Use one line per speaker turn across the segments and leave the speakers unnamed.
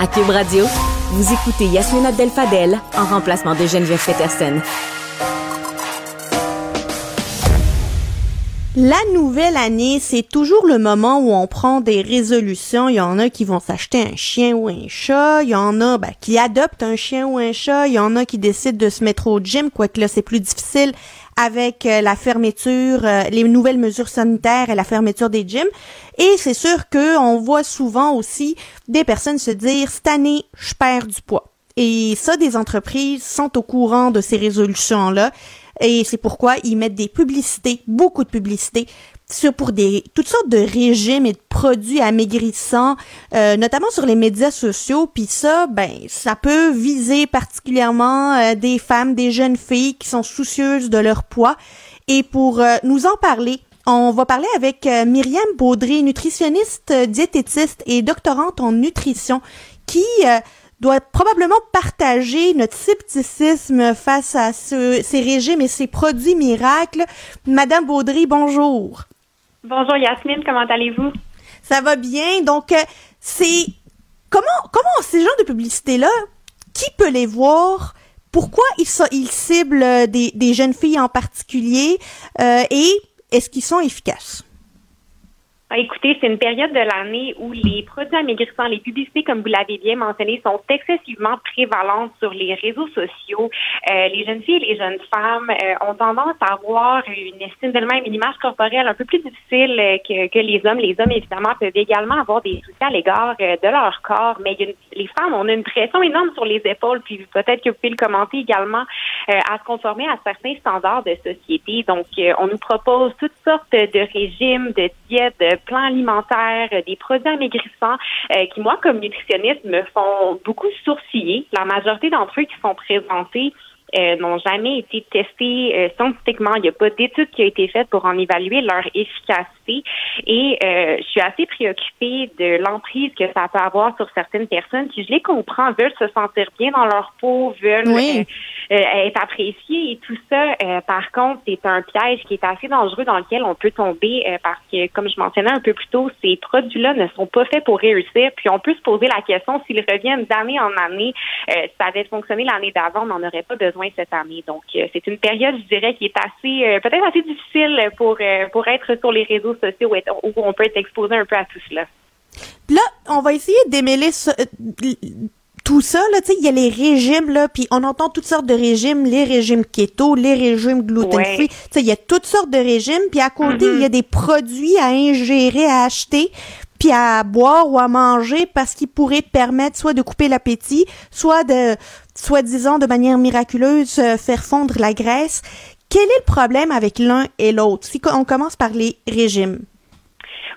À Cube Radio, vous écoutez Yasmina Abdel-Fadel en remplacement de Geneviève Peterson.
La nouvelle année, c'est toujours le moment où on prend des résolutions. Il y en a qui vont s'acheter un chien ou un chat. Il y en a ben, qui adoptent un chien ou un chat. Il y en a qui décident de se mettre au gym, quoique là, c'est plus difficile avec euh, la fermeture, euh, les nouvelles mesures sanitaires et la fermeture des gyms. Et c'est sûr que on voit souvent aussi des personnes se dire, cette année, je perds du poids. Et ça, des entreprises sont au courant de ces résolutions-là et c'est pourquoi ils mettent des publicités, beaucoup de publicités sur pour des toutes sortes de régimes et de produits amaigrissants, euh, notamment sur les médias sociaux. Puis ça, ben, ça peut viser particulièrement euh, des femmes, des jeunes filles qui sont soucieuses de leur poids. Et pour euh, nous en parler, on va parler avec Myriam Baudry, nutritionniste, diététiste et doctorante en nutrition, qui doit probablement partager notre scepticisme face à ces régimes et ces produits miracles. Madame Baudry, bonjour.
Bonjour Yasmine, comment allez-vous?
Ça va bien. Donc, euh, c'est comment comment ces genres de publicité-là, qui peut les voir? Pourquoi ils, ils ciblent des, des jeunes filles en particulier? Euh, et est-ce qu'ils sont efficaces?
Ah, écoutez, c'est une période de l'année où les produits amaigrissants, les publicités, comme vous l'avez bien mentionné, sont excessivement prévalentes sur les réseaux sociaux. Euh, les jeunes filles et les jeunes femmes euh, ont tendance à avoir une estime d'elles-mêmes, une image corporelle un peu plus difficile euh, que, que, les hommes. Les hommes, évidemment, peuvent également avoir des soucis à l'égard de leur corps, mais les femmes, on a une pression énorme sur les épaules, puis peut-être que vous pouvez le commenter également, à se conformer à certains standards de société. Donc, on nous propose toutes sortes de régimes, de diètes, de plans alimentaires, euh, des produits amaigrissants euh, qui, moi, comme nutritionniste, me font beaucoup sourciller. La majorité d'entre eux qui sont présentés euh, n'ont jamais été testés scientifiquement. Il n'y a pas d'études qui ont été faites pour en évaluer leur efficacité. Et je suis assez préoccupée de l'emprise que ça peut avoir sur certaines personnes qui, je les comprends, veulent se sentir bien dans leur peau, veulent euh, être apprécié et tout ça. Euh, par contre, c'est un piège qui est assez dangereux dans lequel on peut tomber euh, parce que, comme je mentionnais un peu plus tôt, ces produits-là ne sont pas faits pour réussir. Puis on peut se poser la question s'ils reviennent d'année en année, ça avait fonctionné l'année d'avant, on n'en aurait pas besoin cette année. Donc, c'est une période, je dirais, qui est assez, peut-être assez difficile pour pour être sur les réseaux sociaux où on peut être exposé un peu à tout cela.
Là, on va essayer de démêler tout ça, là, tu sais, il y a les régimes, là, puis on entend toutes sortes de régimes, les régimes keto, les régimes gluten-free, tu sais, il y a toutes sortes de régimes, puis à côté, il y a mm-hmm. des produits à ingérer, à acheter, puis à boire ou à manger parce qu'ils pourraient permettre soit de couper l'appétit, soit de, soi-disant, de manière miraculeuse, euh, faire fondre la graisse. Quel est le problème avec l'un et l'autre? Si on commence par les régimes.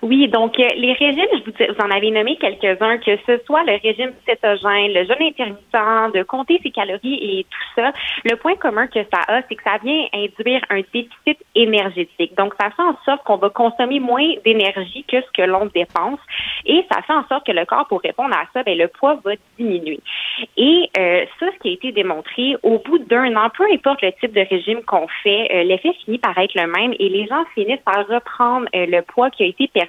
Oui, donc euh, les régimes, je vous, vous en avez nommé quelques-uns, que ce soit le régime cétogène, le jeûne intermittent, de compter ses calories et tout ça. Le point commun que ça a, c'est que ça vient induire un déficit énergétique. Donc, ça fait en sorte qu'on va consommer moins d'énergie que ce que l'on dépense et ça fait en sorte que le corps, pour répondre à ça, ben, le poids va diminuer. Et euh, ça, ce qui a été démontré, au bout d'un an, peu importe le type de régime qu'on fait, euh, l'effet finit par être le même et les gens finissent par reprendre le poids qui a été perdu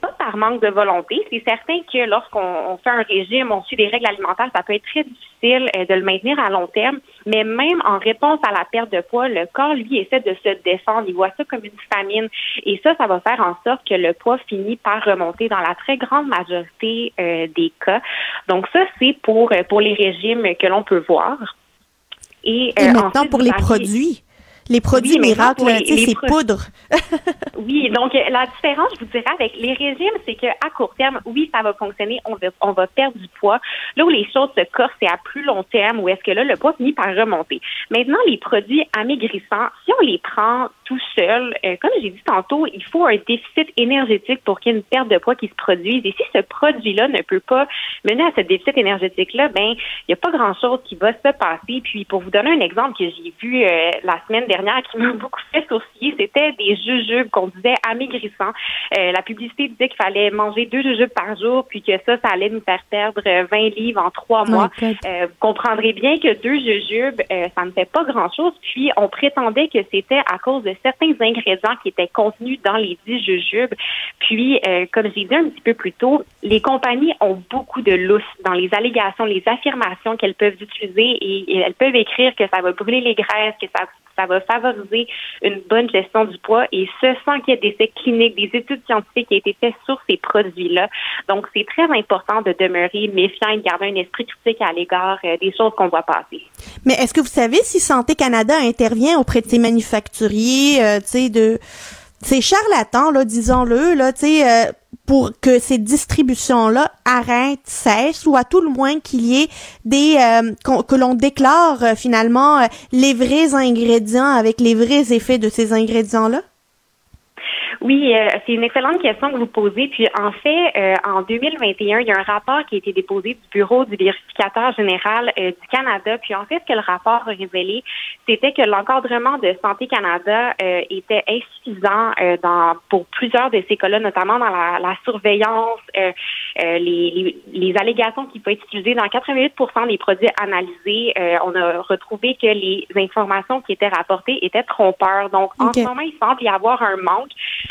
pas par manque de volonté. C'est certain que lorsqu'on fait un régime, on suit des règles alimentaires, ça peut être très difficile euh, de le maintenir à long terme. Mais même en réponse à la perte de poids, le corps, lui, essaie de se défendre. Il voit ça comme une famine. Et ça, ça va faire en sorte que le poids finit par remonter dans la très grande majorité euh, des cas. Donc ça, c'est pour, euh, pour les régimes que l'on peut voir.
Et, maintenant, pour les produits les produits miracles, tu sais, c'est poudre.
oui, donc la différence, je vous dirais, avec les régimes, c'est qu'à court terme, oui, ça va fonctionner, on va, on va perdre du poids. Là où les choses se corsent, c'est à plus long terme, où est-ce que là, le poids finit par remonter. Maintenant, les produits amaigrissants, si on les prend tout seul, euh, comme j'ai dit tantôt, il faut un déficit énergétique pour qu'il y ait une perte de poids qui se produise. Et si ce produit-là ne peut pas mener à ce déficit énergétique-là, ben, il n'y a pas grand-chose qui va se passer. Puis, pour vous donner un exemple que j'ai vu euh, la semaine dernière, qui m'a beaucoup fait sourciller, c'était des jujubes qu'on disait amaigrissants. Euh, la publicité disait qu'il fallait manger deux jujubes par jour, puis que ça, ça allait nous faire perdre 20 livres en trois mois. Euh, vous comprendrez bien que deux jujubes, euh, ça ne fait pas grand-chose. Puis, on prétendait que c'était à cause de certains ingrédients qui étaient contenus dans les dix jujubes. Puis, comme j'ai dit un petit peu plus tôt, les compagnies ont beaucoup de lousse dans les allégations, les affirmations qu'elles peuvent utiliser et, elles peuvent écrire que ça va brûler les graisses, que ça, ça va favoriser une bonne gestion du poids et ce sans qu'il y ait des essais cliniques, des études scientifiques qui aient été faites sur ces produits-là. Donc, c'est très important de demeurer méfiant et de garder un esprit critique à l'égard euh, des choses qu'on voit passer.
Mais est-ce que vous savez si Santé Canada intervient auprès de ces manufacturiers, euh, tu de ces charlatans, là, disons-le, là, tu euh, pour que ces distributions-là arrêtent, cessent, ou à tout le moins qu'il y ait des euh, que l'on déclare euh, finalement les vrais ingrédients avec les vrais effets de ces ingrédients-là?
Oui, euh, c'est une excellente question que vous posez. Puis en fait, euh, en 2021, il y a un rapport qui a été déposé du Bureau du vérificateur général euh, du Canada. Puis en fait, ce que le rapport a révélé, c'était que l'encadrement de Santé Canada était insuffisant dans pour plusieurs de ces cas-là, notamment dans la, la surveillance, les, les, les, allégations qui peuvent être utilisées dans 88% des produits analysés. on a retrouvé que les informations qui étaient rapportées étaient trompeurs. Donc en ce moment, il semble y avoir un manque.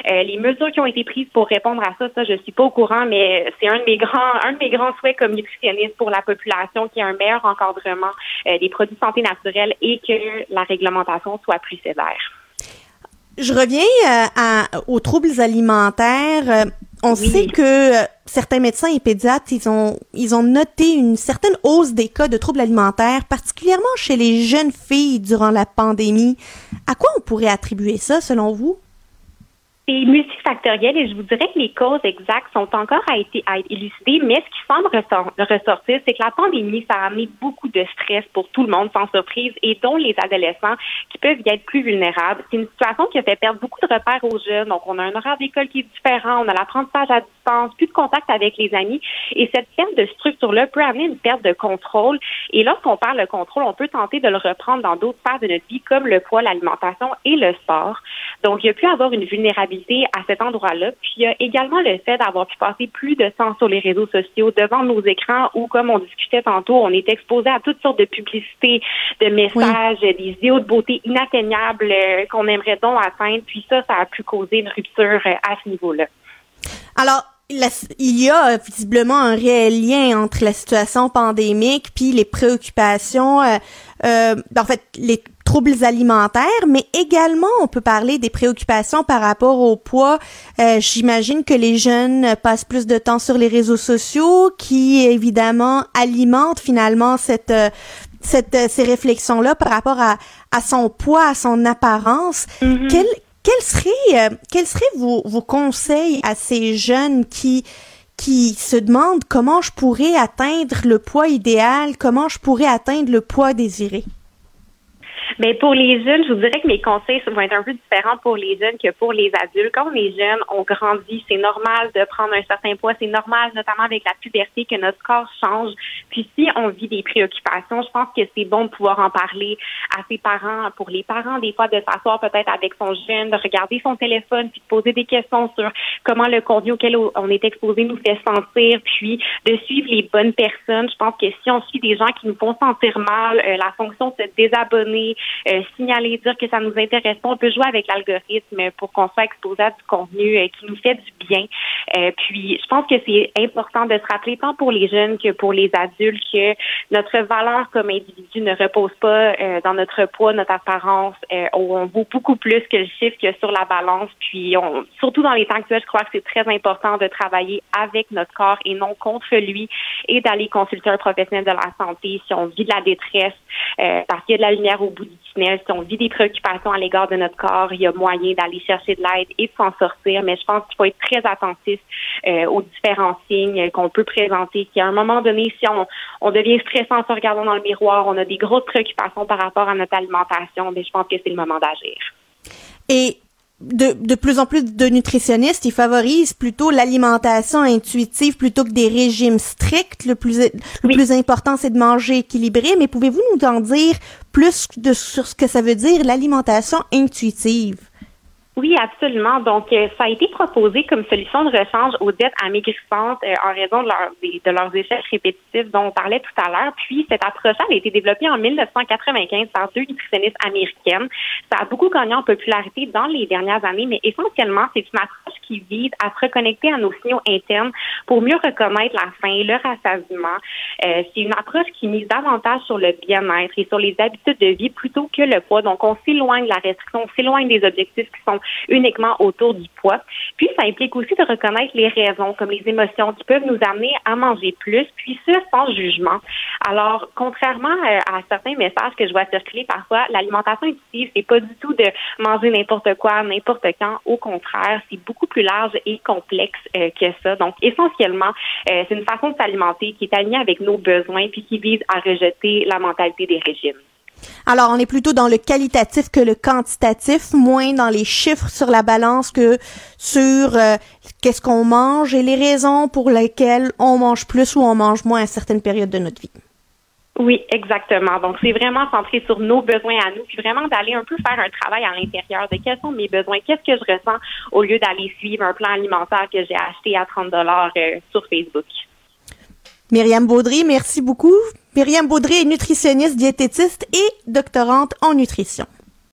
Euh, les mesures qui ont été prises pour répondre à ça, ça, je suis pas au courant, mais c'est un de mes grands, un de mes grands souhaits comme nutritionniste pour la population, qui ait un meilleur encadrement euh, des produits de santé naturelle et que la réglementation soit plus sévère.
Je reviens euh, aux troubles alimentaires. On sait que certains médecins et pédiatres, ils ont, ils ont noté une certaine hausse des cas de troubles alimentaires, particulièrement chez les jeunes filles durant la pandémie. À quoi on pourrait attribuer ça, selon vous?
C'est multifactoriel et je vous dirais que les causes exactes sont encore à, être, à élucider, mais ce qui semble ressortir, c'est que la pandémie, ça a amené beaucoup de stress pour tout le monde, sans surprise, et dont les adolescents qui peuvent y être plus vulnérables. C'est une situation qui a fait perdre beaucoup de repères aux jeunes. Donc, on a un horaire d'école qui est différent, on a l'apprentissage à distance, plus de contact avec les amis, et cette perte de structure-là peut amener une perte de contrôle. Et lorsqu'on parle de contrôle, on peut tenter de le reprendre dans d'autres sphères de notre vie, comme le poids, l'alimentation et le sport. Donc, il y a pu avoir une vulnérabilité à cet endroit-là. Puis il y a également le fait d'avoir pu passer plus de temps sur les réseaux sociaux, devant nos écrans, où, comme on discutait tantôt, on est exposé à toutes sortes de publicités, de messages, des idéaux de beauté inatteignables euh, qu'on aimerait donc atteindre. Puis ça, ça a pu causer une rupture euh, à ce niveau-là.
Alors, il y a visiblement un réel lien entre la situation pandémique puis les préoccupations, euh, euh, en fait, les troubles alimentaires, mais également on peut parler des préoccupations par rapport au poids. Euh, J'imagine que les jeunes passent plus de temps sur les réseaux sociaux, qui évidemment alimentent finalement cette euh, cette, ces réflexions-là par rapport à, à son poids, à son apparence. Mm-hmm. Quel, quels seraient, euh, quels seraient vos, vos conseils à ces jeunes qui qui se demandent comment je pourrais atteindre le poids idéal, comment je pourrais atteindre le poids désiré?
Mais pour les jeunes, je vous dirais que mes conseils vont être un peu différents pour les jeunes que pour les adultes. Quand on est jeune, on grandit, c'est normal de prendre un certain poids, c'est normal, notamment avec la puberté, que notre corps change. Puis si on vit des préoccupations, je pense que c'est bon de pouvoir en parler à ses parents, pour les parents, des fois de s'asseoir peut-être avec son jeune, de regarder son téléphone, puis de poser des questions sur comment le contenu auquel on est exposé nous fait sentir, puis de suivre les bonnes personnes. Je pense que si on suit des gens qui nous font sentir mal, euh, la fonction de se désabonner, euh, signaler, dire que ça nous intéresse pas. On peut jouer avec l'algorithme pour qu'on soit exposé à du contenu euh, qui nous fait du bien. Euh, puis, je pense que c'est important de se rappeler, tant pour les jeunes que pour les adultes, que notre valeur comme individu ne repose pas dans notre poids, notre apparence. on vaut beaucoup plus que le chiffre que sur la balance. Puis, on, surtout dans les temps actuels, je crois que c'est très important de travailler avec notre corps et non contre lui et d'aller consulter un professionnel de la santé si on vit de la détresse parce qu'il y a de la lumière au bout du tunnel, si on vit des préoccupations à l'égard de notre corps, il y a moyen d'aller chercher de l'aide et de s'en sortir. Mais je pense qu'il faut être très attentif euh, aux différents signes qu'on peut présenter. Qu'à un moment donné, si on, on devient stressant en se regardant dans le miroir, on a des grosses préoccupations par rapport à notre alimentation, mais je pense que c'est le moment d'agir.
Et de, de plus en plus de nutritionnistes, ils favorisent plutôt l'alimentation intuitive plutôt que des régimes stricts. Le plus, le plus important, c'est de manger équilibré. Mais pouvez-vous nous en dire plus de, sur ce que ça veut dire l'alimentation intuitive?
Oui, absolument. Donc, euh, ça a été proposé comme solution de rechange aux dettes amaigrissantes euh, en raison de, leur, de, leurs échecs répétitifs dont on parlait tout à l'heure. Puis, cette approche a été développée en 1995 par deux nutritionnistes américaines. Ça a beaucoup gagné en popularité dans les dernières années, mais essentiellement, c'est une approche qui vise à se reconnecter à nos signaux internes pour mieux reconnaître la faim, le rassasiement. Euh, c'est une approche qui mise davantage sur le bien-être et sur les habitudes de vie plutôt que le poids. Donc, on s'éloigne de la restriction, on s'éloigne des objectifs qui sont uniquement autour du poids. Puis, ça implique aussi de reconnaître les raisons, comme les émotions qui peuvent nous amener à manger plus, puis ce, sans jugement. Alors, contrairement euh, à certains messages que je vois circuler parfois, l'alimentation intuitive, c'est pas du tout de manger n'importe quoi, n'importe quand. Au contraire, c'est beaucoup plus large et complexe euh, que ça. Donc, essentiellement, euh, c'est une façon de s'alimenter qui est alignée avec nos besoins puis qui vise à rejeter la mentalité des régimes.
Alors, on est plutôt dans le qualitatif que le quantitatif, moins dans les chiffres sur la balance que sur euh, qu'est-ce qu'on mange et les raisons pour lesquelles on mange plus ou on mange moins à certaines périodes de notre vie.
Oui, exactement. Donc, c'est vraiment centré sur nos besoins à nous, puis vraiment d'aller un peu faire un travail à l'intérieur de quels sont mes besoins, qu'est-ce que je ressens au lieu d'aller suivre un plan alimentaire que j'ai acheté à 30 dollars euh, sur Facebook.
Myriam Baudry, merci beaucoup. Myriam Baudry est nutritionniste, diététiste et doctorante en nutrition.